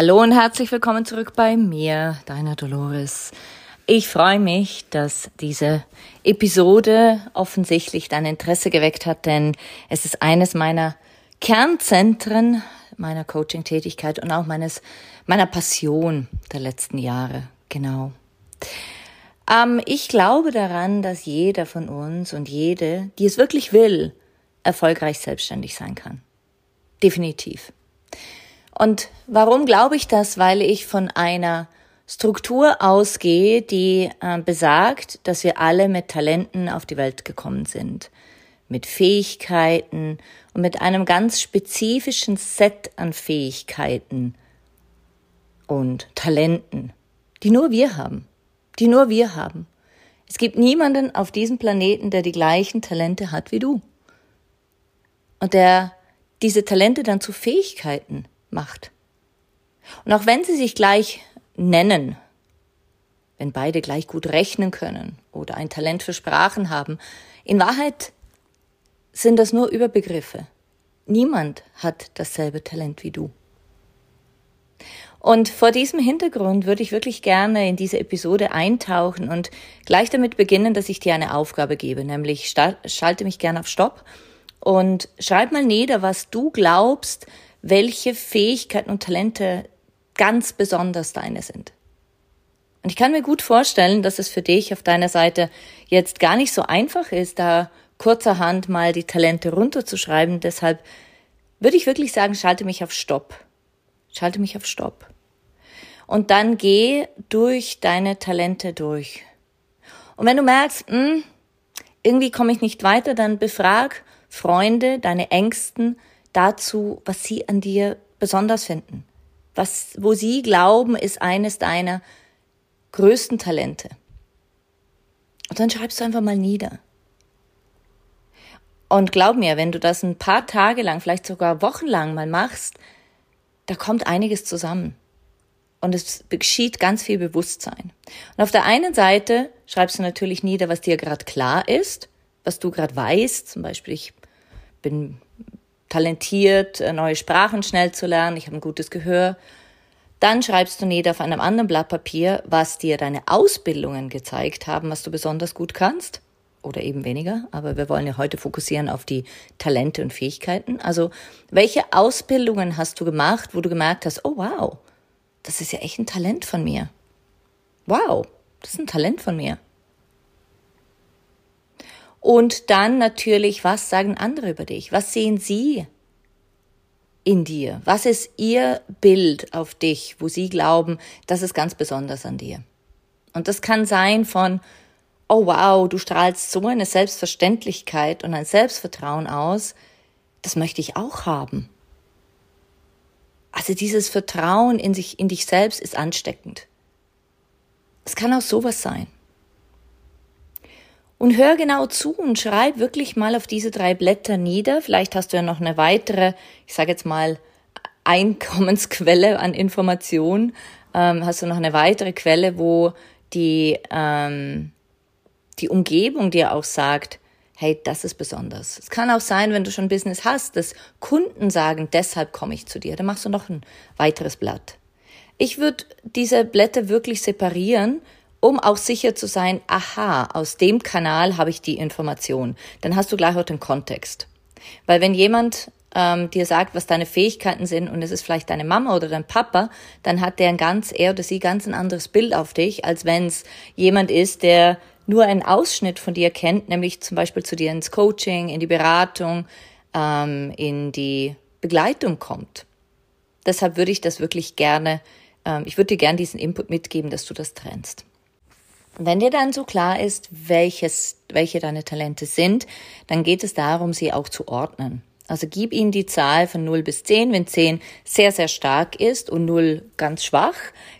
Hallo und herzlich willkommen zurück bei mir, deiner Dolores. Ich freue mich, dass diese Episode offensichtlich dein Interesse geweckt hat, denn es ist eines meiner Kernzentren meiner Coaching-Tätigkeit und auch meines, meiner Passion der letzten Jahre. Genau. Ähm, ich glaube daran, dass jeder von uns und jede, die es wirklich will, erfolgreich selbstständig sein kann. Definitiv. Und warum glaube ich das? Weil ich von einer Struktur ausgehe, die äh, besagt, dass wir alle mit Talenten auf die Welt gekommen sind, mit Fähigkeiten und mit einem ganz spezifischen Set an Fähigkeiten und Talenten, die nur wir haben, die nur wir haben. Es gibt niemanden auf diesem Planeten, der die gleichen Talente hat wie du. Und der diese Talente dann zu Fähigkeiten macht. Und auch wenn sie sich gleich nennen, wenn beide gleich gut rechnen können oder ein Talent für Sprachen haben, in Wahrheit sind das nur Überbegriffe. Niemand hat dasselbe Talent wie du. Und vor diesem Hintergrund würde ich wirklich gerne in diese Episode eintauchen und gleich damit beginnen, dass ich dir eine Aufgabe gebe, nämlich schalte mich gerne auf Stopp und schreib mal nieder, was du glaubst, welche Fähigkeiten und Talente ganz besonders deine sind. Und ich kann mir gut vorstellen, dass es für dich auf deiner Seite jetzt gar nicht so einfach ist, da kurzerhand mal die Talente runterzuschreiben. Deshalb würde ich wirklich sagen, schalte mich auf Stopp. Schalte mich auf Stopp. Und dann geh durch deine Talente durch. Und wenn du merkst, mh, hm, irgendwie komme ich nicht weiter, dann befrag Freunde, deine Ängsten, dazu, was sie an dir besonders finden. Was, wo sie glauben, ist eines deiner größten Talente. Und dann schreibst du einfach mal nieder. Und glaub mir, wenn du das ein paar Tage lang, vielleicht sogar wochenlang mal machst, da kommt einiges zusammen. Und es geschieht ganz viel Bewusstsein. Und auf der einen Seite schreibst du natürlich nieder, was dir gerade klar ist, was du gerade weißt. Zum Beispiel, ich bin talentiert, äh, neue Sprachen schnell zu lernen, ich habe ein gutes Gehör. Dann schreibst du nieder auf einem anderen Blatt Papier, was dir deine Ausbildungen gezeigt haben, was du besonders gut kannst oder eben weniger, aber wir wollen ja heute fokussieren auf die Talente und Fähigkeiten. Also, welche Ausbildungen hast du gemacht, wo du gemerkt hast, oh wow, das ist ja echt ein Talent von mir. Wow, das ist ein Talent von mir. Und dann natürlich, was sagen andere über dich? Was sehen sie in dir? Was ist ihr Bild auf dich, wo sie glauben, das ist ganz besonders an dir? Und das kann sein von, oh wow, du strahlst so eine Selbstverständlichkeit und ein Selbstvertrauen aus, das möchte ich auch haben. Also dieses Vertrauen in sich, in dich selbst ist ansteckend. Es kann auch sowas sein. Und hör genau zu und schreib wirklich mal auf diese drei Blätter nieder. Vielleicht hast du ja noch eine weitere, ich sage jetzt mal, Einkommensquelle an Informationen. Ähm, hast du noch eine weitere Quelle, wo die, ähm, die Umgebung dir auch sagt, hey, das ist besonders. Es kann auch sein, wenn du schon Business hast, dass Kunden sagen, deshalb komme ich zu dir. Dann machst du noch ein weiteres Blatt. Ich würde diese Blätter wirklich separieren um auch sicher zu sein, aha, aus dem Kanal habe ich die Information. Dann hast du gleich auch den Kontext. Weil wenn jemand ähm, dir sagt, was deine Fähigkeiten sind und es ist vielleicht deine Mama oder dein Papa, dann hat der ein ganz, er oder sie ganz ein anderes Bild auf dich, als wenn es jemand ist, der nur einen Ausschnitt von dir kennt, nämlich zum Beispiel zu dir ins Coaching, in die Beratung, ähm, in die Begleitung kommt. Deshalb würde ich das wirklich gerne, ähm, ich würde dir gerne diesen Input mitgeben, dass du das trennst. Wenn dir dann so klar ist, welches, welche deine Talente sind, dann geht es darum, sie auch zu ordnen. Also gib ihnen die Zahl von 0 bis 10, wenn 10 sehr, sehr stark ist und 0 ganz schwach.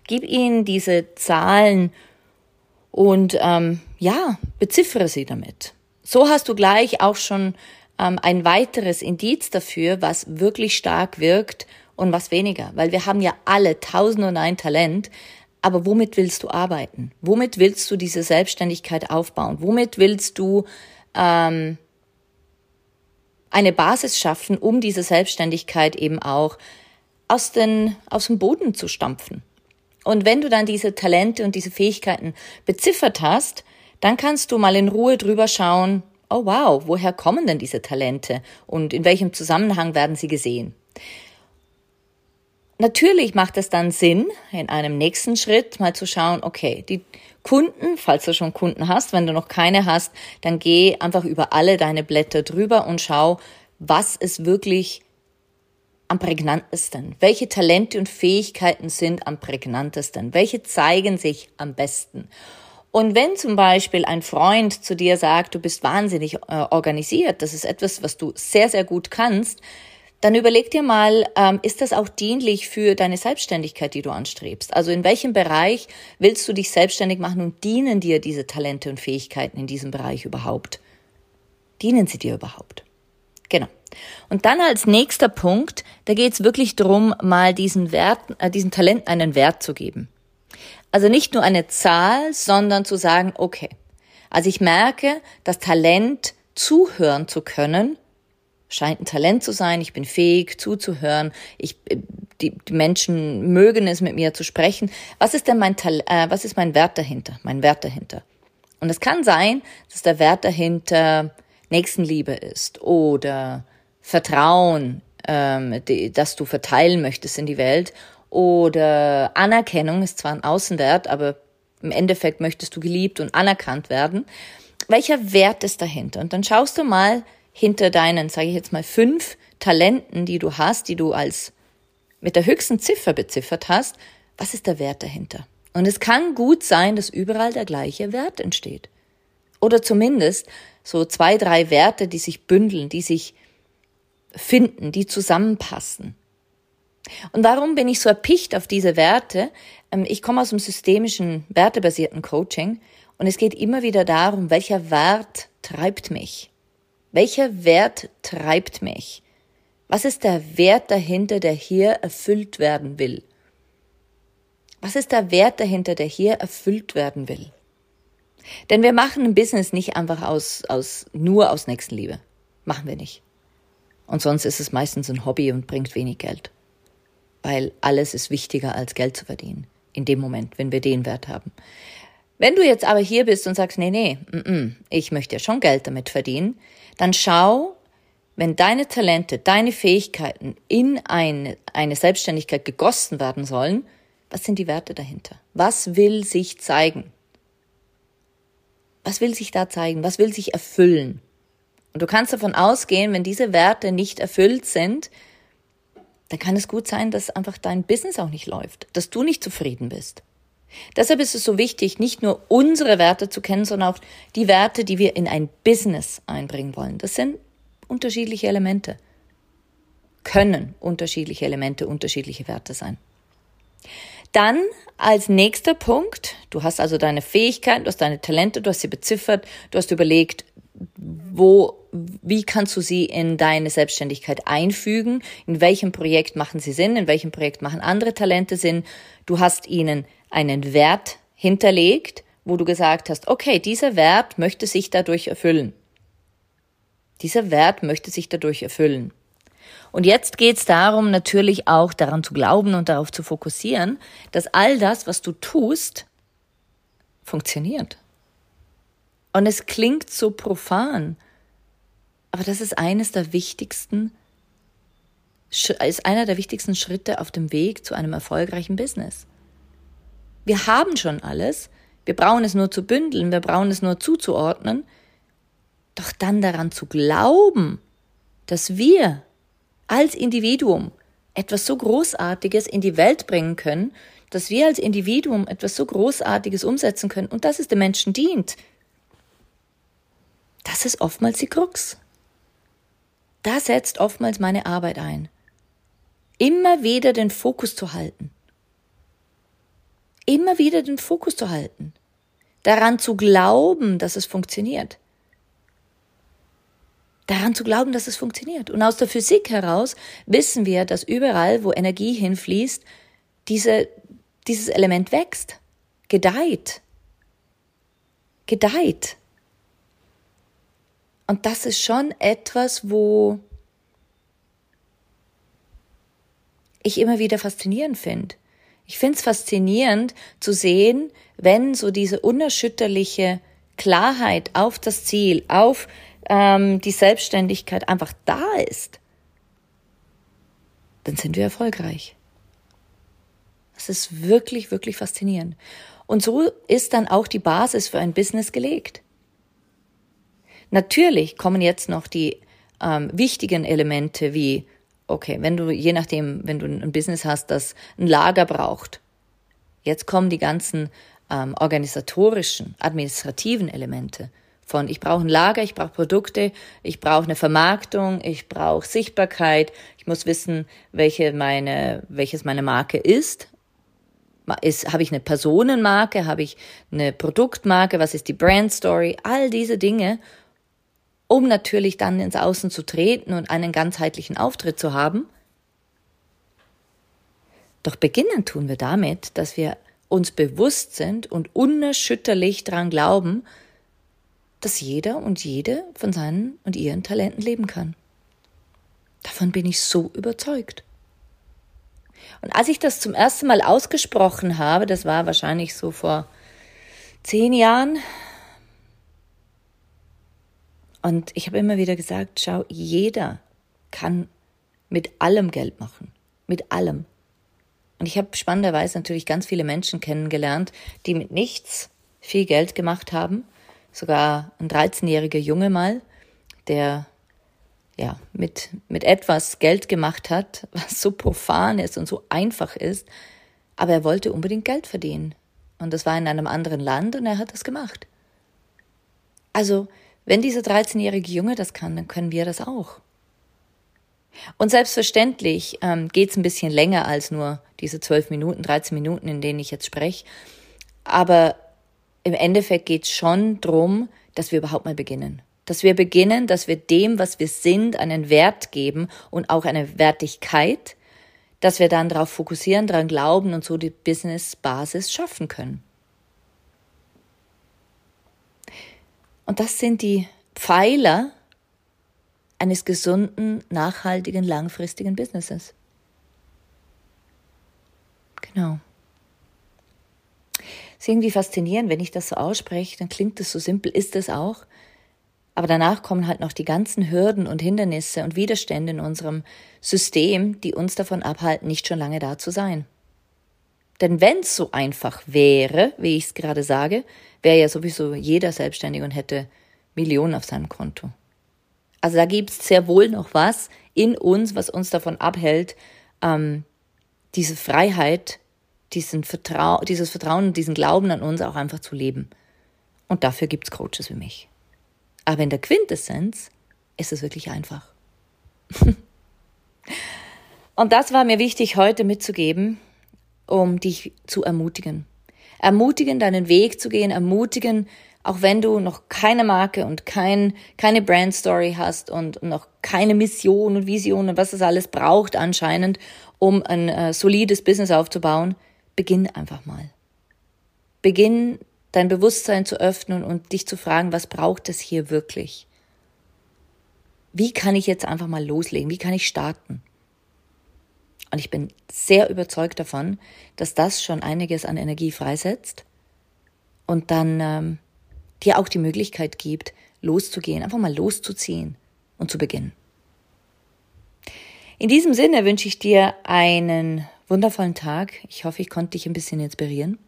Gib ihnen diese Zahlen und ähm, ja, beziffere sie damit. So hast du gleich auch schon ähm, ein weiteres Indiz dafür, was wirklich stark wirkt und was weniger. Weil wir haben ja alle tausend und ein Talent, aber womit willst du arbeiten? Womit willst du diese Selbstständigkeit aufbauen? Womit willst du ähm, eine Basis schaffen, um diese Selbstständigkeit eben auch aus, den, aus dem Boden zu stampfen? Und wenn du dann diese Talente und diese Fähigkeiten beziffert hast, dann kannst du mal in Ruhe drüber schauen, oh wow, woher kommen denn diese Talente und in welchem Zusammenhang werden sie gesehen? Natürlich macht es dann Sinn, in einem nächsten Schritt mal zu schauen, okay, die Kunden, falls du schon Kunden hast, wenn du noch keine hast, dann geh einfach über alle deine Blätter drüber und schau, was ist wirklich am prägnantesten? Welche Talente und Fähigkeiten sind am prägnantesten? Welche zeigen sich am besten? Und wenn zum Beispiel ein Freund zu dir sagt, du bist wahnsinnig äh, organisiert, das ist etwas, was du sehr, sehr gut kannst, dann überleg dir mal, ähm, ist das auch dienlich für deine Selbstständigkeit, die du anstrebst? Also in welchem Bereich willst du dich selbstständig machen und dienen dir diese Talente und Fähigkeiten in diesem Bereich überhaupt? Dienen sie dir überhaupt? Genau. Und dann als nächster Punkt, da geht es wirklich darum, mal diesen Wert, äh, diesen Talenten einen Wert zu geben. Also nicht nur eine Zahl, sondern zu sagen, okay, also ich merke, das Talent zuhören zu können scheint ein Talent zu sein, ich bin fähig zuzuhören, ich, die, die Menschen mögen es mit mir zu sprechen. Was ist denn mein Tal äh, was ist mein Wert dahinter? Mein Wert dahinter. Und es kann sein, dass der Wert dahinter Nächstenliebe ist oder Vertrauen, ähm, die, das du verteilen möchtest in die Welt oder Anerkennung ist zwar ein Außenwert, aber im Endeffekt möchtest du geliebt und anerkannt werden. Welcher Wert ist dahinter? Und dann schaust du mal, hinter deinen, sage ich jetzt mal, fünf Talenten, die du hast, die du als mit der höchsten Ziffer beziffert hast, was ist der Wert dahinter? Und es kann gut sein, dass überall der gleiche Wert entsteht. Oder zumindest so zwei, drei Werte, die sich bündeln, die sich finden, die zusammenpassen. Und warum bin ich so erpicht auf diese Werte? Ähm, ich komme aus dem systemischen, wertebasierten Coaching und es geht immer wieder darum, welcher Wert treibt mich? Welcher Wert treibt mich? Was ist der Wert dahinter, der hier erfüllt werden will? Was ist der Wert dahinter, der hier erfüllt werden will? Denn wir machen ein Business nicht einfach aus, aus, nur aus Nächstenliebe. Machen wir nicht. Und sonst ist es meistens ein Hobby und bringt wenig Geld. Weil alles ist wichtiger als Geld zu verdienen. In dem Moment, wenn wir den Wert haben. Wenn du jetzt aber hier bist und sagst, nee, nee, mm, mm, ich möchte ja schon Geld damit verdienen, dann schau, wenn deine Talente, deine Fähigkeiten in eine, eine Selbstständigkeit gegossen werden sollen, was sind die Werte dahinter? Was will sich zeigen? Was will sich da zeigen? Was will sich erfüllen? Und du kannst davon ausgehen, wenn diese Werte nicht erfüllt sind, dann kann es gut sein, dass einfach dein Business auch nicht läuft, dass du nicht zufrieden bist. Deshalb ist es so wichtig, nicht nur unsere Werte zu kennen, sondern auch die Werte, die wir in ein Business einbringen wollen. Das sind unterschiedliche Elemente. Können unterschiedliche Elemente, unterschiedliche Werte sein. Dann als nächster Punkt, du hast also deine Fähigkeiten, du hast deine Talente, du hast sie beziffert, du hast überlegt, wo, wie kannst du sie in deine Selbstständigkeit einfügen, in welchem Projekt machen sie Sinn, in welchem Projekt machen andere Talente Sinn. Du hast ihnen einen Wert hinterlegt, wo du gesagt hast, okay, dieser Wert möchte sich dadurch erfüllen. Dieser Wert möchte sich dadurch erfüllen. Und jetzt geht es darum, natürlich auch daran zu glauben und darauf zu fokussieren, dass all das, was du tust, funktioniert. Und es klingt so profan, aber das ist eines der wichtigsten ist einer der wichtigsten Schritte auf dem Weg zu einem erfolgreichen Business. Wir haben schon alles, wir brauchen es nur zu bündeln, wir brauchen es nur zuzuordnen, doch dann daran zu glauben, dass wir als Individuum etwas so Großartiges in die Welt bringen können, dass wir als Individuum etwas so Großartiges umsetzen können und dass es den Menschen dient, das ist oftmals die Krux. Da setzt oftmals meine Arbeit ein. Immer wieder den Fokus zu halten. Immer wieder den Fokus zu halten. Daran zu glauben, dass es funktioniert. Daran zu glauben, dass es funktioniert. Und aus der Physik heraus wissen wir, dass überall, wo Energie hinfließt, diese, dieses Element wächst, gedeiht. Gedeiht. Und das ist schon etwas, wo ich immer wieder faszinierend finde. Ich finde es faszinierend zu sehen, wenn so diese unerschütterliche Klarheit auf das Ziel, auf ähm, die Selbstständigkeit einfach da ist, dann sind wir erfolgreich. Das ist wirklich, wirklich faszinierend. Und so ist dann auch die Basis für ein Business gelegt. Natürlich kommen jetzt noch die ähm, wichtigen Elemente wie, okay, wenn du, je nachdem, wenn du ein Business hast, das ein Lager braucht, jetzt kommen die ganzen ähm, organisatorischen, administrativen Elemente von ich brauche ein Lager, ich brauche Produkte, ich brauche eine Vermarktung, ich brauche Sichtbarkeit, ich muss wissen, welche meine, welches meine Marke ist. Ist, habe ich eine Personenmarke, habe ich eine Produktmarke, was ist die Brand Story, all diese Dinge um natürlich dann ins Außen zu treten und einen ganzheitlichen Auftritt zu haben. Doch beginnen tun wir damit, dass wir uns bewusst sind und unerschütterlich daran glauben, dass jeder und jede von seinen und ihren Talenten leben kann. Davon bin ich so überzeugt. Und als ich das zum ersten Mal ausgesprochen habe, das war wahrscheinlich so vor zehn Jahren, und ich habe immer wieder gesagt, schau, jeder kann mit allem Geld machen. Mit allem. Und ich habe spannenderweise natürlich ganz viele Menschen kennengelernt, die mit nichts viel Geld gemacht haben. Sogar ein 13-jähriger Junge mal, der ja, mit, mit etwas Geld gemacht hat, was so profan ist und so einfach ist, aber er wollte unbedingt Geld verdienen. Und das war in einem anderen Land und er hat das gemacht. Also, wenn dieser 13-jährige Junge das kann, dann können wir das auch. Und selbstverständlich ähm, geht ein bisschen länger als nur diese 12 Minuten, 13 Minuten, in denen ich jetzt spreche. Aber im Endeffekt geht es schon darum, dass wir überhaupt mal beginnen. Dass wir beginnen, dass wir dem, was wir sind, einen Wert geben und auch eine Wertigkeit, dass wir dann darauf fokussieren, daran glauben und so die Business-Basis schaffen können. Und das sind die Pfeiler eines gesunden, nachhaltigen, langfristigen Businesses. Genau. Es ist irgendwie faszinierend, wenn ich das so ausspreche, dann klingt es so simpel, ist es auch. Aber danach kommen halt noch die ganzen Hürden und Hindernisse und Widerstände in unserem System, die uns davon abhalten, nicht schon lange da zu sein. Denn wenn es so einfach wäre, wie ich es gerade sage, wäre ja sowieso jeder selbstständig und hätte Millionen auf seinem Konto. Also da gibt es sehr wohl noch was in uns, was uns davon abhält, ähm, diese Freiheit, diesen Vertrau dieses Vertrauen und diesen Glauben an uns auch einfach zu leben. Und dafür gibt es Coaches wie mich. Aber in der Quintessenz ist es wirklich einfach. und das war mir wichtig heute mitzugeben, um dich zu ermutigen. Ermutigen, deinen Weg zu gehen, ermutigen, auch wenn du noch keine Marke und kein, keine Brand Story hast und noch keine Mission und Vision und was es alles braucht anscheinend, um ein äh, solides Business aufzubauen, beginn einfach mal. Beginn dein Bewusstsein zu öffnen und dich zu fragen, was braucht es hier wirklich? Wie kann ich jetzt einfach mal loslegen? Wie kann ich starten? Und ich bin sehr überzeugt davon, dass das schon einiges an Energie freisetzt und dann ähm, dir auch die Möglichkeit gibt, loszugehen, einfach mal loszuziehen und zu beginnen. In diesem Sinne wünsche ich dir einen wundervollen Tag. Ich hoffe, ich konnte dich ein bisschen inspirieren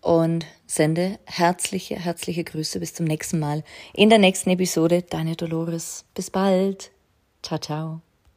und sende herzliche, herzliche Grüße. Bis zum nächsten Mal in der nächsten Episode. Deine Dolores. Bis bald. Ciao, ciao.